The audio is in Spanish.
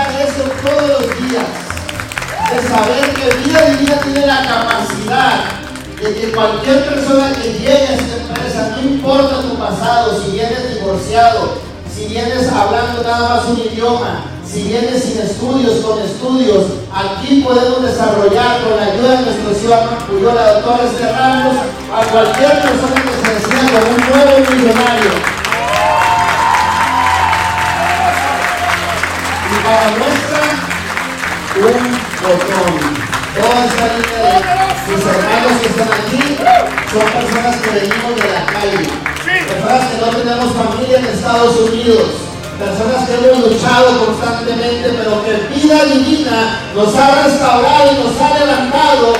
eso todos los días. De saber que Vida Divina tiene la capacidad de que cualquier persona que llegue a esta empresa, no importa tu pasado, si vienes divorciado, si vienes hablando nada más un idioma, si vienes sin estudios, con estudios, aquí podemos desarrollar con la ayuda de nuestro señor la doctora Esther Ramos, a cualquier persona que se decida como un nuevo millonario. Y para muestra, un botón. Toda esta línea de mis hermanos que están aquí son personas que venimos de la calle. Personas que no tenemos familia en Estados Unidos personas que hemos luchado constantemente, pero que vida divina nos ha restaurado y nos ha levantado